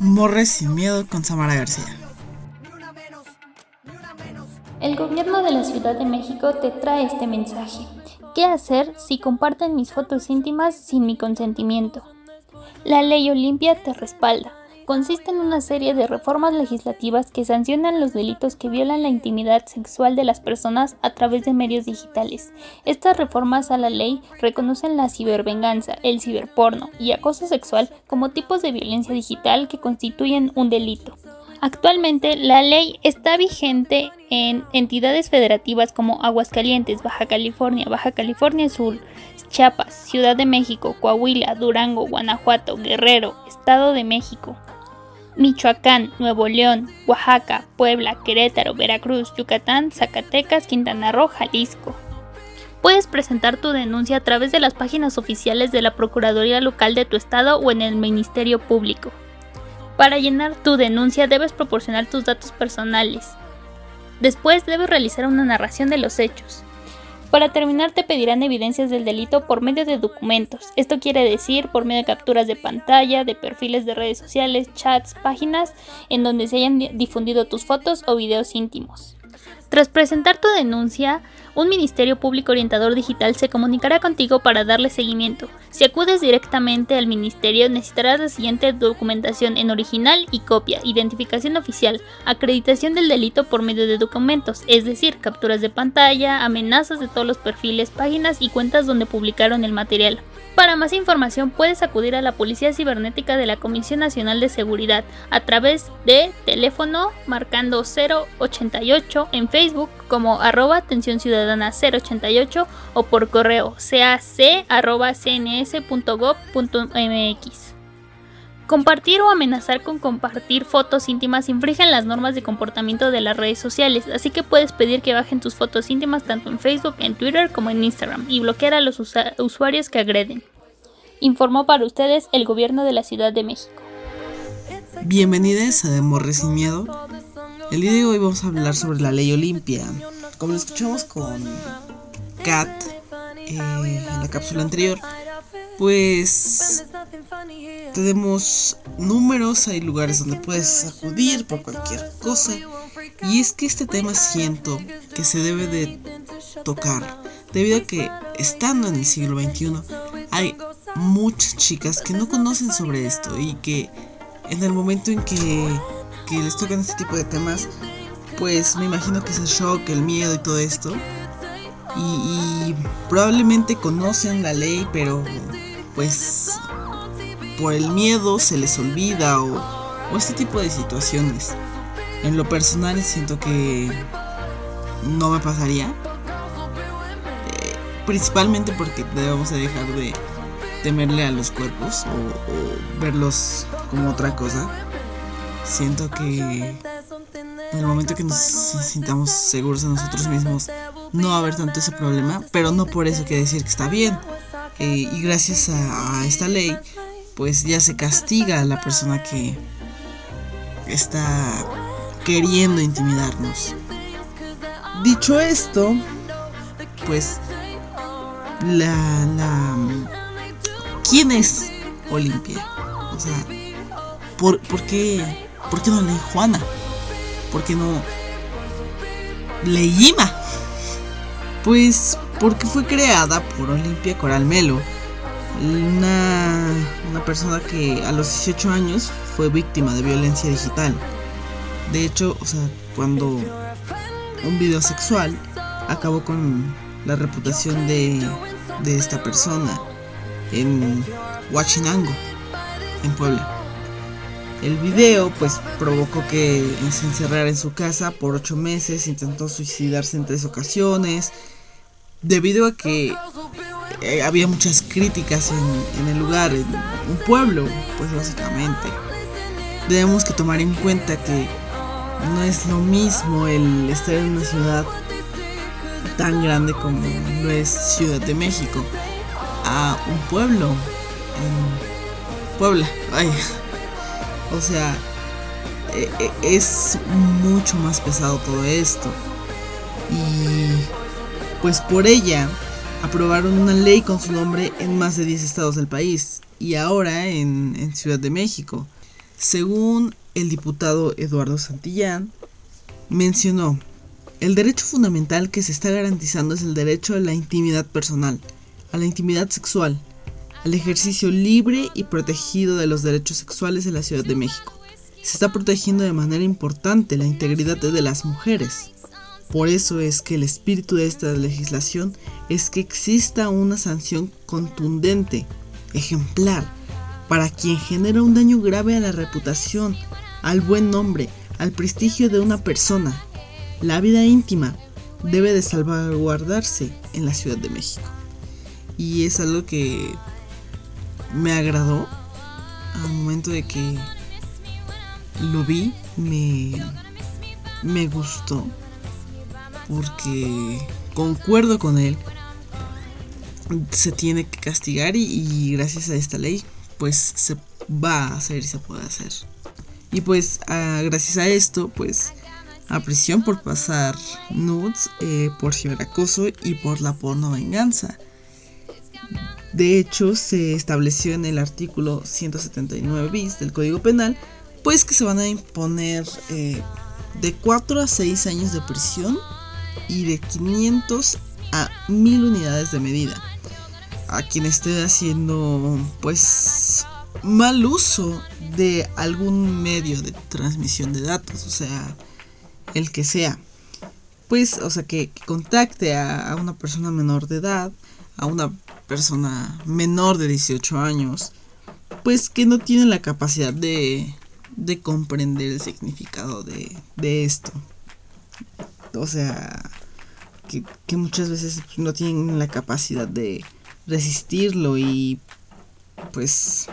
Morres sin miedo con Samara García. El gobierno de la Ciudad de México te trae este mensaje. ¿Qué hacer si comparten mis fotos íntimas sin mi consentimiento? La ley Olimpia te respalda consiste en una serie de reformas legislativas que sancionan los delitos que violan la intimidad sexual de las personas a través de medios digitales. Estas reformas a la ley reconocen la cibervenganza, el ciberporno y acoso sexual como tipos de violencia digital que constituyen un delito. Actualmente la ley está vigente en entidades federativas como Aguascalientes, Baja California, Baja California Sur, Chiapas, Ciudad de México, Coahuila, Durango, Guanajuato, Guerrero, Estado de México, Michoacán, Nuevo León, Oaxaca, Puebla, Querétaro, Veracruz, Yucatán, Zacatecas, Quintana Roo, Jalisco. Puedes presentar tu denuncia a través de las páginas oficiales de la Procuraduría Local de tu estado o en el Ministerio Público. Para llenar tu denuncia debes proporcionar tus datos personales. Después debes realizar una narración de los hechos. Para terminar te pedirán evidencias del delito por medio de documentos. Esto quiere decir por medio de capturas de pantalla, de perfiles de redes sociales, chats, páginas en donde se hayan difundido tus fotos o videos íntimos. Tras presentar tu denuncia, un Ministerio Público Orientador Digital se comunicará contigo para darle seguimiento. Si acudes directamente al Ministerio necesitarás la siguiente documentación en original y copia, identificación oficial, acreditación del delito por medio de documentos, es decir, capturas de pantalla, amenazas de todos los perfiles, páginas y cuentas donde publicaron el material. Para más información puedes acudir a la Policía Cibernética de la Comisión Nacional de Seguridad a través de teléfono marcando 088 en Facebook como arroba atención ciudadana 088 o por correo cac.cns.gov.mx. Compartir o amenazar con compartir fotos íntimas infringen las normas de comportamiento de las redes sociales, así que puedes pedir que bajen tus fotos íntimas tanto en Facebook, en Twitter como en Instagram y bloquear a los usuarios que agreden. Informó para ustedes el gobierno de la Ciudad de México. Bienvenidos a De Morre Sin Miedo. El día de hoy vamos a hablar sobre la ley Olimpia. Como lo escuchamos con Kat eh, en la cápsula anterior, pues tenemos números, hay lugares donde puedes acudir por cualquier cosa. Y es que este tema siento que se debe de tocar, debido a que estando en el siglo XXI hay muchas chicas que no conocen sobre esto y que en el momento en que, les tocan este tipo de temas, pues me imagino que es el shock, el miedo y todo esto. Y, probablemente conocen la ley, pero pues por el miedo se les olvida o, o este tipo de situaciones. En lo personal siento que no me pasaría. Eh, principalmente porque debemos de dejar de temerle a los cuerpos o, verlos como otra cosa. Siento que en el momento que nos sintamos seguros de nosotros mismos no va a haber tanto ese problema, pero no por eso quiere decir que está bien. Y gracias a, esta ley, pues ya se castiga a la persona que está queriendo intimidarnos. Dicho esto, pues la, la ¿quién es Olimpia? O sea, ¿por, por, qué, ¿por qué no leí Juana? ¿Por qué no Leíma? Pues porque fue creada por Olimpia Coralmelo, una, una persona que a los 18 años fue víctima de violencia digital. De hecho, o sea, cuando un video sexual acabó con la reputación de, de esta persona en Huachinango, en Puebla. El video pues provocó que se encerrara en su casa por ocho meses, intentó suicidarse en tres ocasiones, debido a que eh, había muchas críticas en, en, el lugar, en un pueblo, pues básicamente. Debemos que tomar en cuenta que no es lo mismo el estar en una ciudad tan grande como lo es Ciudad de México a un pueblo en Puebla. Ay. O sea, e, e, es mucho más pesado todo esto. Y pues por ella aprobaron una ley con su nombre en más de 10 estados del país y ahora en, en Ciudad de México. Según el diputado Eduardo Santillán, mencionó, el derecho fundamental que se está garantizando es el derecho a la intimidad personal, a la intimidad sexual, al ejercicio libre y protegido de los derechos sexuales en la Ciudad de México. Se está protegiendo de manera importante la integridad de las mujeres. Por eso es que el espíritu de esta legislación es que exista una sanción contundente, ejemplar, para quien genera un daño grave a la reputación, al buen nombre, al prestigio de una persona. La vida íntima debe de salvaguardarse en la Ciudad de México. Y es algo que me agradó al momento de que lo vi, me, me gustó, porque concuerdo con él, se tiene que castigar y, gracias a esta ley pues se va a hacer y se puede hacer. Y pues gracias a esto pues a prisión por pasar nudes, eh, por ciberacoso y por la porno venganza. De hecho, se estableció en el artículo 179 bis del Código Penal, pues que se van a imponer eh, de 4 a 6 años de prisión y de 500 a 1000 unidades de medida a quien esté haciendo pues mal uso de algún medio de transmisión de datos, o sea, el que sea. Pues, o sea, que, contacte a, a, una persona menor de edad, a una persona menor de 18 años, pues que no tiene la capacidad de, de comprender el significado de, de esto. O sea, que, que, muchas veces no tienen la capacidad de resistirlo y pues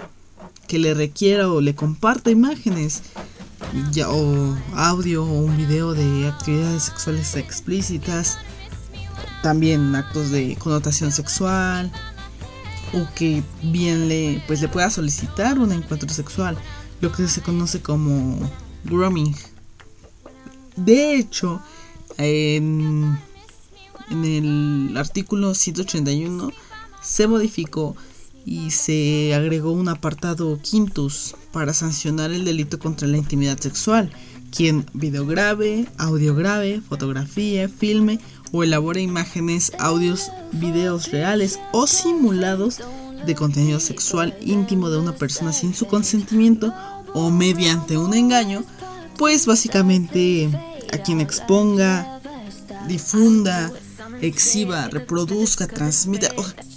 que le requiera o le comparta imágenes ya, o audio o un video de actividades sexuales explícitas también actos de connotación sexual o que bien le pues le pueda solicitar un encuentro sexual, lo que se conoce como grooming. De hecho, en, en el artículo 181 se modificó y se agregó un apartado quintus para sancionar el delito contra la intimidad sexual, quien videograve, audiograve, fotografía, filme o elabore imágenes, audios, videos reales o simulados de contenido sexual íntimo de una persona sin su consentimiento o mediante un engaño, pues básicamente a quien exponga, difunda, exhiba, reproduzca, transmita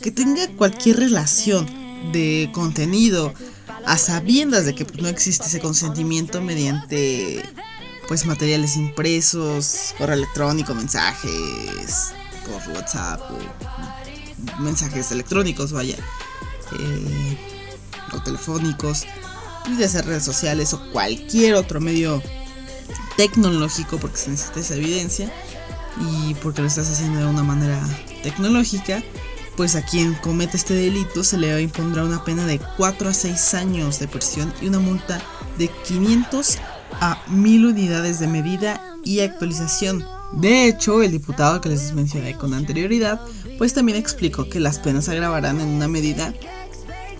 que tenga cualquier relación de contenido a sabiendas de que pues, no existe ese consentimiento mediante pues materiales impresos, correo electrónico, mensajes por WhatsApp o mensajes electrónicos, vaya, eh, o telefónicos, de ser redes sociales o cualquier otro medio tecnológico porque se necesita esa evidencia y porque lo estás haciendo de una manera tecnológica, pues a quien comete este delito se le impondrá una pena de 4 a 6 años de prisión y una multa de 500 a 1000 unidades de medida y actualización. De hecho, el diputado que les mencioné con anterioridad, pues también explicó que las penas se agravarán en una medida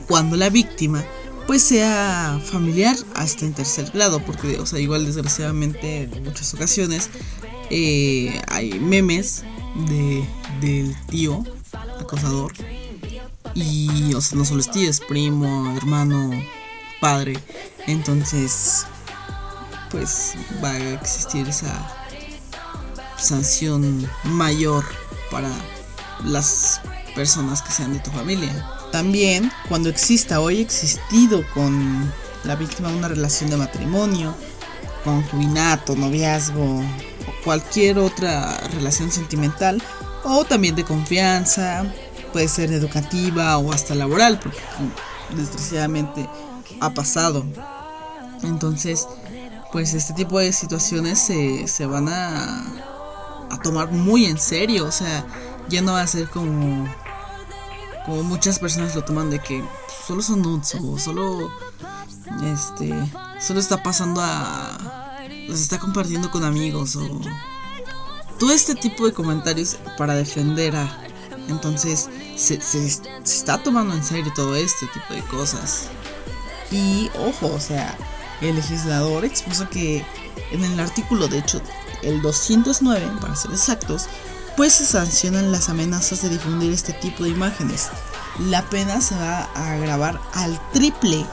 cuando la víctima pues sea familiar hasta en tercer grado, porque o sea, igual desgraciadamente en muchas ocasiones eh, hay memes de, del tío acosador. Y, o sea, no solo es tío, es primo, hermano, padre. Entonces, pues va a existir esa sanción mayor para las personas que sean de tu familia. También, cuando exista o haya existido con la víctima una relación de matrimonio, concubinato, noviazgo, cualquier otra relación sentimental o también de confianza, puede ser educativa o hasta laboral, porque desgraciadamente ha pasado. Entonces, pues este tipo de situaciones se, se van a, a tomar muy en serio, o sea, ya no va a ser como como muchas personas lo toman de que solo son nudes o solo este solo está pasando a los está compartiendo con amigos o todo este tipo de comentarios para defender a... Entonces se, está tomando en serio todo este tipo de cosas. Y ojo, o sea, el legislador expuso que en el artículo, de hecho, el 209, para ser exactos, pues se sancionan las amenazas de difundir este tipo de imágenes. La pena se va a agravar al triple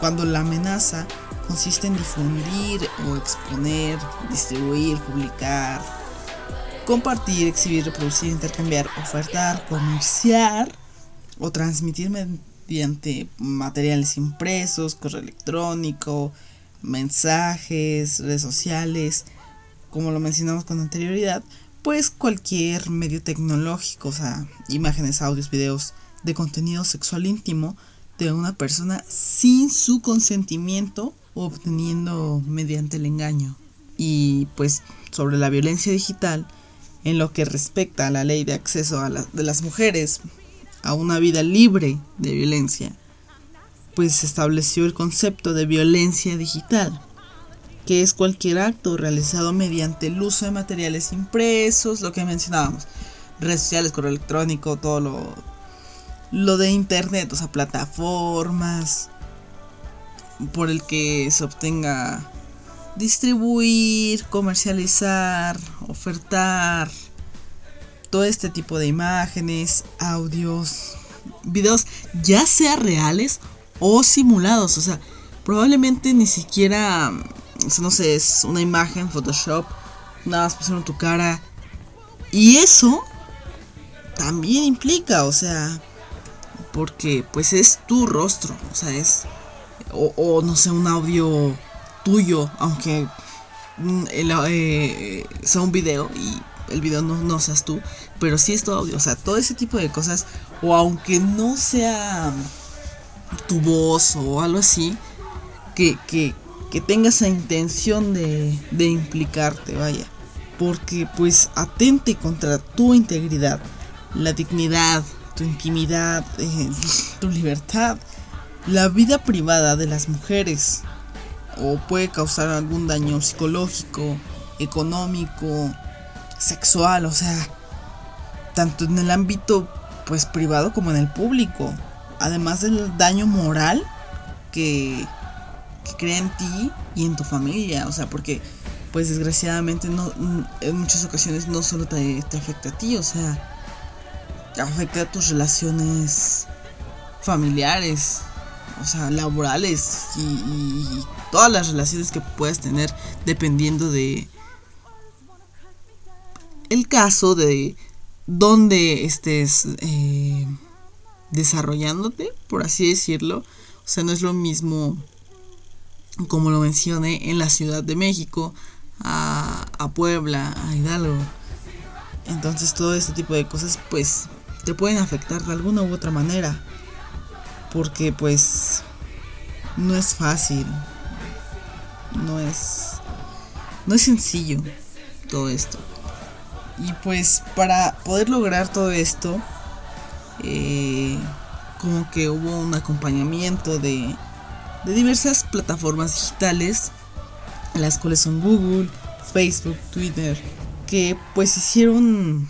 cuando la amenaza consiste en difundir o exponer, distribuir, publicar, compartir, exhibir, reproducir, intercambiar, ofertar, comerciar o transmitir mediante materiales impresos, correo electrónico, mensajes, redes sociales, como lo mencionamos con anterioridad, pues cualquier medio tecnológico, o sea, imágenes, audios, videos de contenido sexual íntimo de una persona sin su consentimiento obteniendo mediante el engaño. Y pues sobre la violencia digital, en lo que respecta a la ley de acceso a de las mujeres a una vida libre de violencia, pues se estableció el concepto de violencia digital, que es cualquier acto realizado mediante el uso de materiales impresos, lo que mencionábamos, redes sociales, correo electrónico, todo lo, lo de internet, o sea, plataformas, por el que se obtenga distribuir, comercializar, ofertar todo este tipo de imágenes, audios, videos, ya sea reales o simulados. O sea, probablemente ni siquiera, no sé, es una imagen, Photoshop, nada más pusieron tu cara. Y eso también implica, o sea, porque pues es tu rostro, o sea, es, o, no sé, un audio tuyo, aunque mm, eh, sea un video y el video no, no seas tú, pero sí es tu audio, o sea, todo ese tipo de cosas, o aunque no sea tu voz o algo así, que, que, que tenga esa intención de, de implicarte, vaya, porque pues atente contra tu integridad, la dignidad, tu intimidad, eh, tu libertad, la vida privada de las mujeres, o puede causar algún daño psicológico, económico, sexual, o sea, tanto en el ámbito pues privado como en el público. Además del daño moral que, que crea en ti y en tu familia, o sea, porque pues desgraciadamente no en muchas ocasiones no solo te, afecta a ti, o sea, afecta a tus relaciones familiares, o sea, laborales y, todas las relaciones que puedas tener dependiendo de el caso de dónde estés eh, desarrollándote, por así decirlo. O sea, no es lo mismo, como lo mencioné, en la Ciudad de México, a, a Puebla, a Hidalgo. Entonces todo este tipo de cosas pues te pueden afectar de alguna u otra manera. Porque pues no es fácil. No es no es sencillo todo esto. Y pues para poder lograr todo esto, eh, como que hubo un acompañamiento de, de diversas plataformas digitales, las cuales son Google, Facebook, Twitter, que pues hicieron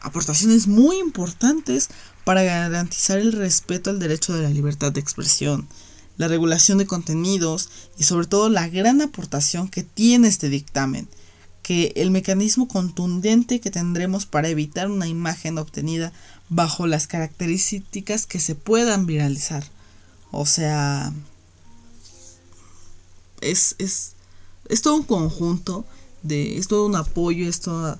aportaciones muy importantes para garantizar el respeto al derecho de la libertad de expresión, la regulación de contenidos y sobre todo la gran aportación que tiene este dictamen que el mecanismo contundente que tendremos para evitar una imagen obtenida bajo las características que se puedan viralizar. O sea, es, es, es todo un conjunto, de, es todo un apoyo, es todo,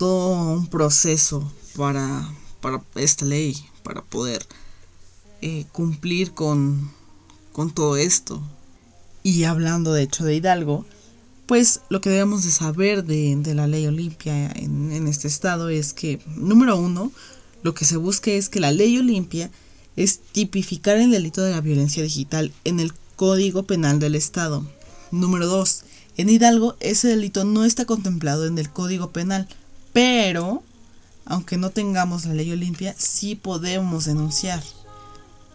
un proceso para, para esta ley, para poder eh, cumplir con, con todo esto. Y hablando de hecho de Hidalgo, pues lo que debemos de saber de, la ley Olimpia en, este estado es que, número uno, lo que se busca es que la ley Olimpia es tipificar el delito de la violencia digital en el Código Penal del Estado. Número dos, en Hidalgo ese delito no está contemplado en el Código Penal, pero, aunque no tengamos la ley Olimpia, sí podemos denunciar.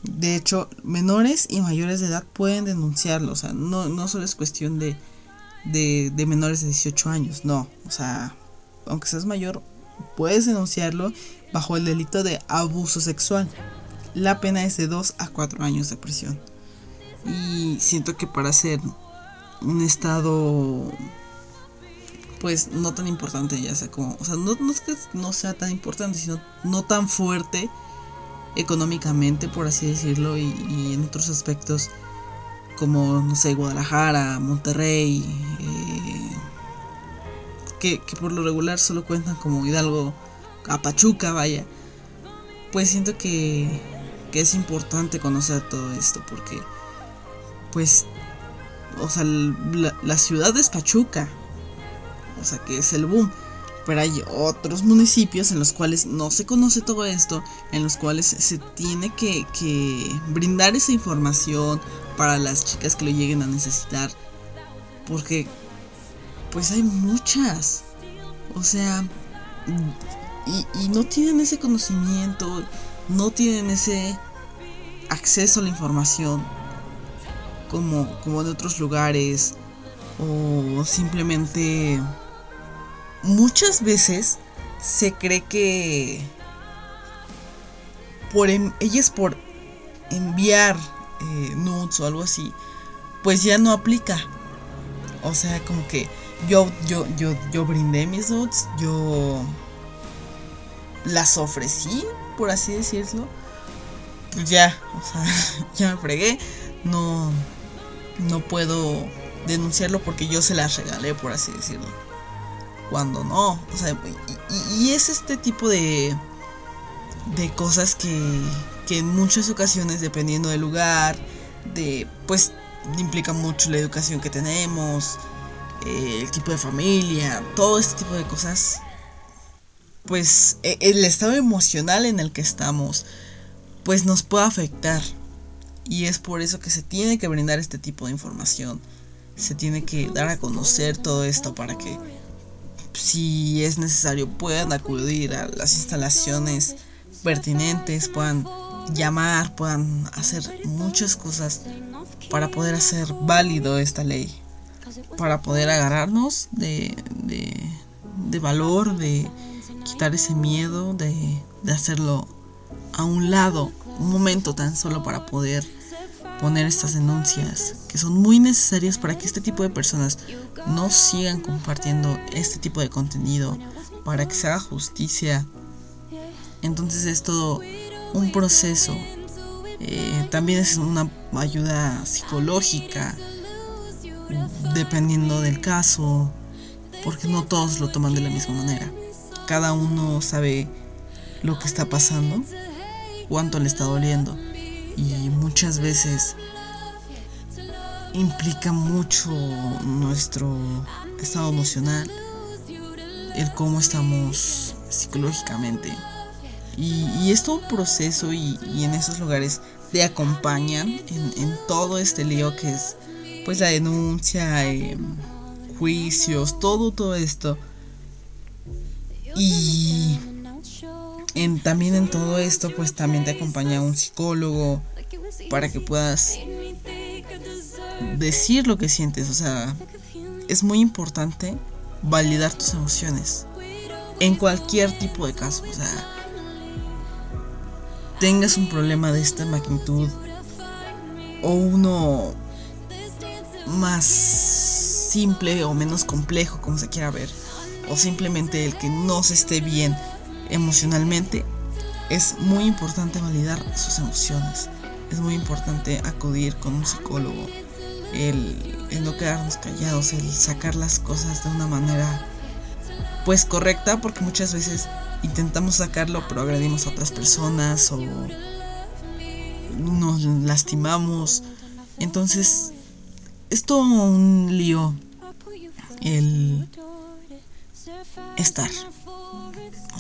De hecho, menores y mayores de edad pueden denunciarlo, o sea, no, no solo es cuestión de de, menores de 18 años, no, o sea, aunque seas mayor, puedes denunciarlo bajo el delito de abuso sexual. La pena es de 2 a 4 años de prisión. Y siento que para ser un estado pues no tan importante, ya sea como, o sea, no, es que no sea tan importante, sino no tan fuerte económicamente, por así decirlo, y en otros aspectos como, no sé, Guadalajara, Monterrey, eh, que, por lo regular solo cuentan como Hidalgo, a Pachuca, vaya, pues siento que, que es importante conocer todo esto, porque, pues, o sea, la, la ciudad es Pachuca, o sea, que es el boom. Pero hay otros municipios en los cuales no se conoce todo esto, en los cuales se tiene que, brindar esa información para las chicas que lo lleguen a necesitar. Porque, pues hay muchas. O sea, y, y no tienen ese conocimiento, no tienen ese acceso a la información como, como en otros lugares o simplemente muchas veces se cree que por en, ellas por enviar eh, nudes o algo así, pues ya no aplica. O sea, como que yo, yo, yo, yo brindé mis nudes, yo las ofrecí, por así decirlo. Pues ya, o sea, ya me fregué. No, no puedo denunciarlo porque yo se las regalé, por así decirlo cuando no. O sea, y, es este tipo de, de cosas que, que en muchas ocasiones, dependiendo del lugar, de pues implica mucho la educación que tenemos, eh, el tipo de familia, todo este tipo de cosas, pues e, el estado emocional en el que estamos, pues nos puede afectar. Y es por eso que se tiene que brindar este tipo de información. Se tiene que dar a conocer todo esto para que si es necesario puedan acudir a las instalaciones pertinentes, puedan llamar, puedan hacer muchas cosas para poder hacer válido esta ley, para poder agarrarnos de, de, de valor, de quitar ese miedo, de, de hacerlo a un lado, un momento tan solo para poder poner estas denuncias que son muy necesarias para que este tipo de personas no sigan compartiendo este tipo de contenido, para que se haga justicia. Entonces es todo un proceso. Eh, también es una ayuda psicológica, dependiendo del caso, porque no todos lo toman de la misma manera. Cada uno sabe lo que está pasando, cuánto le está doliendo y muchas veces implica mucho nuestro estado emocional, el cómo estamos psicológicamente. Y, y es todo un proceso y, en esos lugares te acompañan en, en, todo este lío que es pues la denuncia, eh, juicios, todo, todo esto. Y también en todo esto pues también te acompaña un psicólogo para que puedas decir lo que sientes. O sea, es muy importante validar tus emociones. En cualquier tipo de caso. O sea, tengas un problema de esta magnitud. O uno más simple o menos complejo, como se quiera ver. O simplemente el que no se esté bien emocionalmente. Es muy importante validar sus emociones. Es muy importante acudir con un psicólogo el, el no quedarnos callados, el sacar las cosas de una manera pues correcta, porque muchas veces intentamos sacarlo pero agredimos a otras personas o nos lastimamos. Entonces, es todo un lío el estar.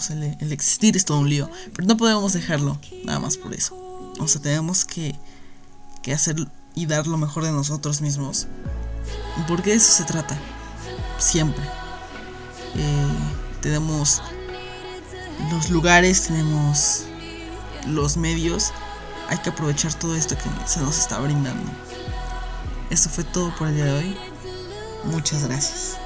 El, existir es todo un lío. Pero no podemos dejarlo nada más por eso. O sea, tenemos que, que hacer y dar lo mejor de nosotros mismos. Porque de eso se trata. Siempre. Eh, tenemos los lugares, tenemos los medios. Hay que aprovechar todo esto que se nos está brindando. Esto fue todo por el día de hoy. Muchas gracias.